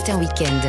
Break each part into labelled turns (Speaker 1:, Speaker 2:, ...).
Speaker 1: matin week-end.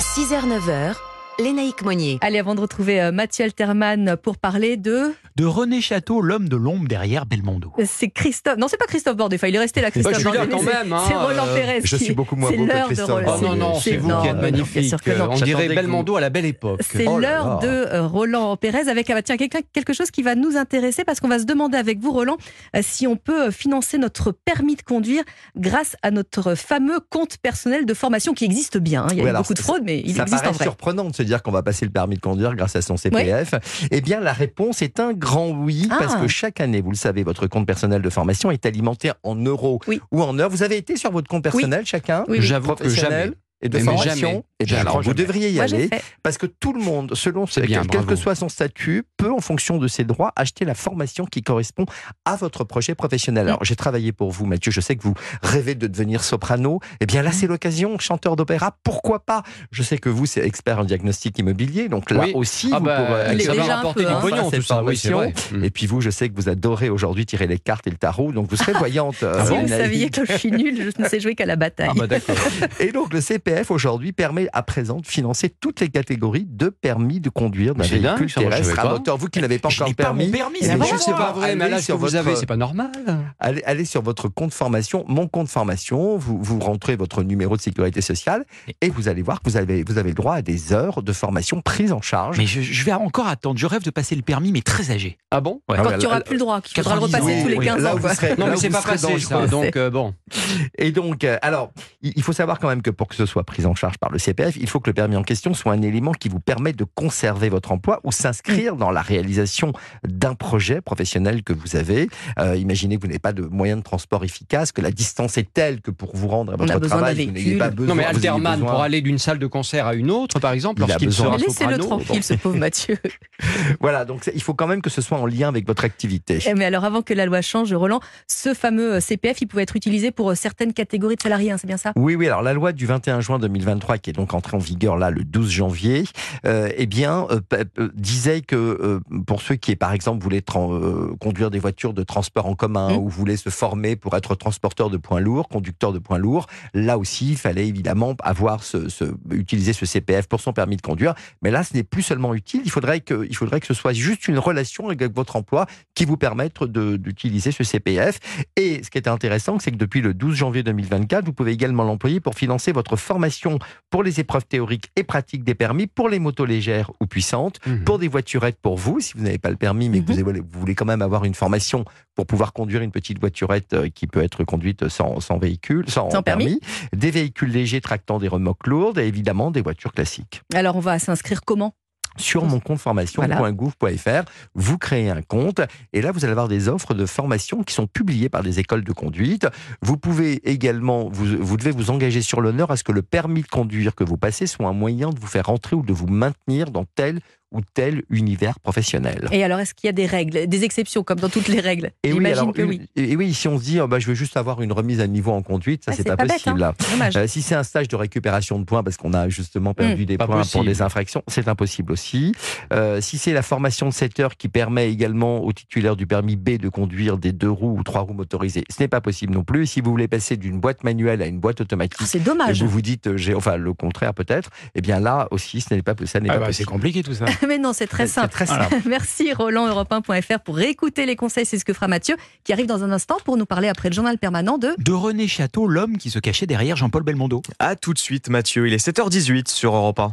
Speaker 1: 6h-9h, Lénaïque Monnier.
Speaker 2: Allez, avant de retrouver euh, Mathieu Alterman pour parler de.
Speaker 3: De René Château, l'homme de l'ombre derrière Belmondo.
Speaker 2: C'est Christophe. Non, c'est pas Christophe Bordet. Enfin, il est resté là, Christophe
Speaker 4: même,
Speaker 2: C'est
Speaker 4: hein,
Speaker 2: Roland Pérez.
Speaker 5: je
Speaker 2: qui-
Speaker 5: suis beaucoup moins
Speaker 2: c'est
Speaker 5: beau que
Speaker 2: l'heure de
Speaker 5: Christophe.
Speaker 2: Roland.
Speaker 4: Oh non, non, c'est vous
Speaker 2: non,
Speaker 4: qui êtes magnifique. On dirait Belmondo à la belle époque.
Speaker 2: C'est
Speaker 5: Oh
Speaker 2: l'heure de euh, Roland Pérez avec ah bah tiens, quelqu'un- quelque chose qui va nous intéresser parce qu'on va se demander avec vous, Roland, euh, si on peut financer notre permis de conduire grâce à notre fameux compte personnel de formation qui existe bien. hein. Il y a
Speaker 5: Oui,
Speaker 2: eu
Speaker 5: alors,
Speaker 2: beaucoup de fraude, mais il existe en vrai.
Speaker 5: surprenant se dire qu'on va passer le permis de conduire grâce à son CPF. Eh bien, la réponse est un grand oui,
Speaker 2: Ah.
Speaker 5: parce que chaque année, vous le savez, votre compte personnel de formation est alimenté en euros
Speaker 2: Oui.
Speaker 5: ou en heures. Vous avez été sur votre compte personnel, chacun
Speaker 2: Oui, oui.
Speaker 4: J'avoue que jamais.
Speaker 5: Et de
Speaker 4: Mais jamais.
Speaker 5: formation. Bien, alors, vous
Speaker 4: Jamais.
Speaker 5: devriez y
Speaker 2: Moi,
Speaker 5: aller, parce que tout le monde, selon ce,
Speaker 4: bien,
Speaker 5: quel, quel que soit son statut, peut, en fonction de ses droits, acheter la formation qui correspond à votre projet professionnel.
Speaker 2: Mm.
Speaker 5: Alors, j'ai travaillé pour vous, Mathieu. Je sais que vous rêvez de devenir soprano. Eh bien,
Speaker 2: Mm.
Speaker 5: là, c'est l'occasion. Chanteur d'opéra, pourquoi pas? Je sais que vous, c'est expert en diagnostic immobilier. Donc là
Speaker 4: Oui.
Speaker 5: aussi,
Speaker 4: Ah
Speaker 5: vous
Speaker 4: bah,
Speaker 5: pourrez
Speaker 2: Il est
Speaker 4: ça
Speaker 2: déjà
Speaker 4: va
Speaker 2: un
Speaker 4: rapporter
Speaker 2: peu,
Speaker 4: du pognon,
Speaker 5: Enfin,
Speaker 4: tout ça. Oui, c'est vrai. Mm.
Speaker 5: Et puis vous, je sais que vous adorez aujourd'hui tirer les cartes et le tarot, donc vous serez voyante. euh,
Speaker 2: Si vous saviez que je suis nulle, je ne sais jouer qu'à la bataille.
Speaker 4: Ah bah d'accord.
Speaker 5: Et donc le Aujourd'hui permet à présent de financer toutes les catégories de permis de conduire d'un
Speaker 4: dingue,
Speaker 5: véhicule
Speaker 4: je
Speaker 5: terrestre à moteur. Vous qui n'avez pas
Speaker 3: Je
Speaker 5: encore
Speaker 3: n'ai pas mon
Speaker 5: permis,
Speaker 3: permis.
Speaker 4: Mais c'est pas vrai, mais
Speaker 5: allez
Speaker 4: là,
Speaker 5: sur
Speaker 4: vous
Speaker 5: votre-
Speaker 4: avez, c'est pas normal.
Speaker 5: Allez, allez sur votre compte formation, mon compte formation, vous, vous rentrez votre numéro de sécurité sociale et vous allez voir que vous avez, vous avez le droit à des heures de formation prises en charge.
Speaker 3: Mais je, je vais encore attendre. Je rêve de passer le permis, mais très âgé.
Speaker 4: Ah bon?
Speaker 3: Ouais.
Speaker 5: Ah
Speaker 2: Quand tu n'auras plus le droit, qu'il faudra le
Speaker 3: 90
Speaker 2: repasser tous les
Speaker 3: oui.
Speaker 2: 15
Speaker 5: Là
Speaker 2: ans.
Speaker 4: Non,
Speaker 5: là
Speaker 4: mais
Speaker 5: où
Speaker 4: c'est pas passé ça. Donc euh, bon.
Speaker 5: Et donc, euh, alors, il faut savoir quand même que pour que ce soit pris en charge par le CPF, il faut que le permis en question soit un élément qui vous permet de conserver votre emploi ou s'inscrire dans la réalisation d'un projet professionnel que vous avez. Euh, imaginez que vous n'avez pas de moyen de transport efficace, que la distance est telle que pour vous rendre à votre travail, vous n'ayez
Speaker 2: véhicule.
Speaker 5: pas besoin.
Speaker 4: Non, mais Alterman,
Speaker 5: besoin-
Speaker 4: pour aller d'une salle de concert à une autre, par exemple,
Speaker 5: Il a
Speaker 4: lorsqu'il
Speaker 5: besoin
Speaker 4: sera
Speaker 2: Laissez-le
Speaker 4: soprano.
Speaker 2: tranquille, ce pauvre Mathieu.
Speaker 5: Voilà, donc il faut quand même que ce soit en lien avec votre activité.
Speaker 2: Eh, Mais alors, avant que la loi change, Roland, ce fameux euh, CPF, il pouvait être utilisé pour euh, certaines catégories de salariés, hein, c'est bien ça?
Speaker 5: Oui, oui. Alors la loi du 21 juin 2023, qui est donc entrée en vigueur là le 12 janvier, euh, eh bien euh, p- disait que euh, pour ceux qui, par exemple, voulaient euh, conduire des voitures de transport en commun
Speaker 2: Mmh.
Speaker 5: ou voulaient se former pour être transporteur de poids lourds, conducteur de poids lourds, là aussi, il fallait évidemment avoir ce, ce- utiliser ce CPF pour son permis de conduire. Mais là, ce n'est plus seulement utile. Il faudrait que, il faudrait que ce soit juste une relation avec votre emploi qui vous permette d'utiliser ce CPF. Et ce qui est intéressant, c'est que depuis le 12 janvier 2024, vous pouvez également l'employer pour financer votre formation pour les épreuves théoriques et pratiques des permis, pour les motos légères ou puissantes,
Speaker 4: Mhm.
Speaker 5: pour des voiturettes pour vous, si vous n'avez pas le permis, mais que
Speaker 2: Mhm.
Speaker 5: vous, voulez, vous voulez quand même avoir une formation pour pouvoir conduire une petite voiturette euh, qui peut être conduite sans, sans véhicule, sans,
Speaker 2: Sans permis.
Speaker 5: des véhicules légers tractant des remorques lourdes et évidemment des voitures classiques
Speaker 2: Alors, on va s'inscrire comment?
Speaker 5: Sur mon compte formation.gouv.fr. Vous créez un compte et là, vous allez avoir des offres de formation qui sont publiées par des écoles de conduite. Vous pouvez également, vous, vous devez vous engager sur l'honneur à ce que le permis de conduire que vous passez soit un moyen de vous faire entrer ou de vous maintenir dans tel ou tel univers professionnel.
Speaker 2: Et alors, est-ce qu'il y a des règles, des exceptions, comme dans toutes les règles?
Speaker 5: Et oui, alors,
Speaker 2: que
Speaker 5: une-
Speaker 2: oui.
Speaker 5: et oui, si on se dit, oh, bah, je veux juste avoir une remise à niveau en conduite, ça,
Speaker 2: Ah,
Speaker 5: c'est
Speaker 2: c'est
Speaker 5: pas,
Speaker 2: bête, hein. Dommage.
Speaker 5: Euh, si c'est un stage de récupération de points parce qu'on a justement perdu des
Speaker 4: pas
Speaker 5: points pour des infractions, c'est impossible aussi. Euh, si c'est la formation de 7 heures qui permet également aux titulaires du permis B de conduire des deux roues ou trois roues motorisées, ce n'est pas possible non plus. Si vous voulez passer d'une boîte manuelle à une boîte automatique,
Speaker 2: Ah, c'est
Speaker 5: et
Speaker 2: dommage.
Speaker 5: vous vous dites, euh, j'ai, enfin le contraire peut-être, eh bien là aussi, ce n'est pas, ça n'est
Speaker 3: Ah
Speaker 5: pas
Speaker 3: bah, c'est
Speaker 5: possible.
Speaker 3: compliqué tout ça.
Speaker 2: Mais non, c'est très simple.
Speaker 5: très simple.
Speaker 2: Merci Roland, Europe1.fr pour réécouter les conseils. C'est ce que fera Mathieu, qui arrive dans un instant pour nous parler après le journal permanent de
Speaker 3: De René Château, l'homme qui se cachait derrière Jean-Paul Belmondo.
Speaker 6: À tout de suite Mathieu, il est 7h18 sur Europe 1.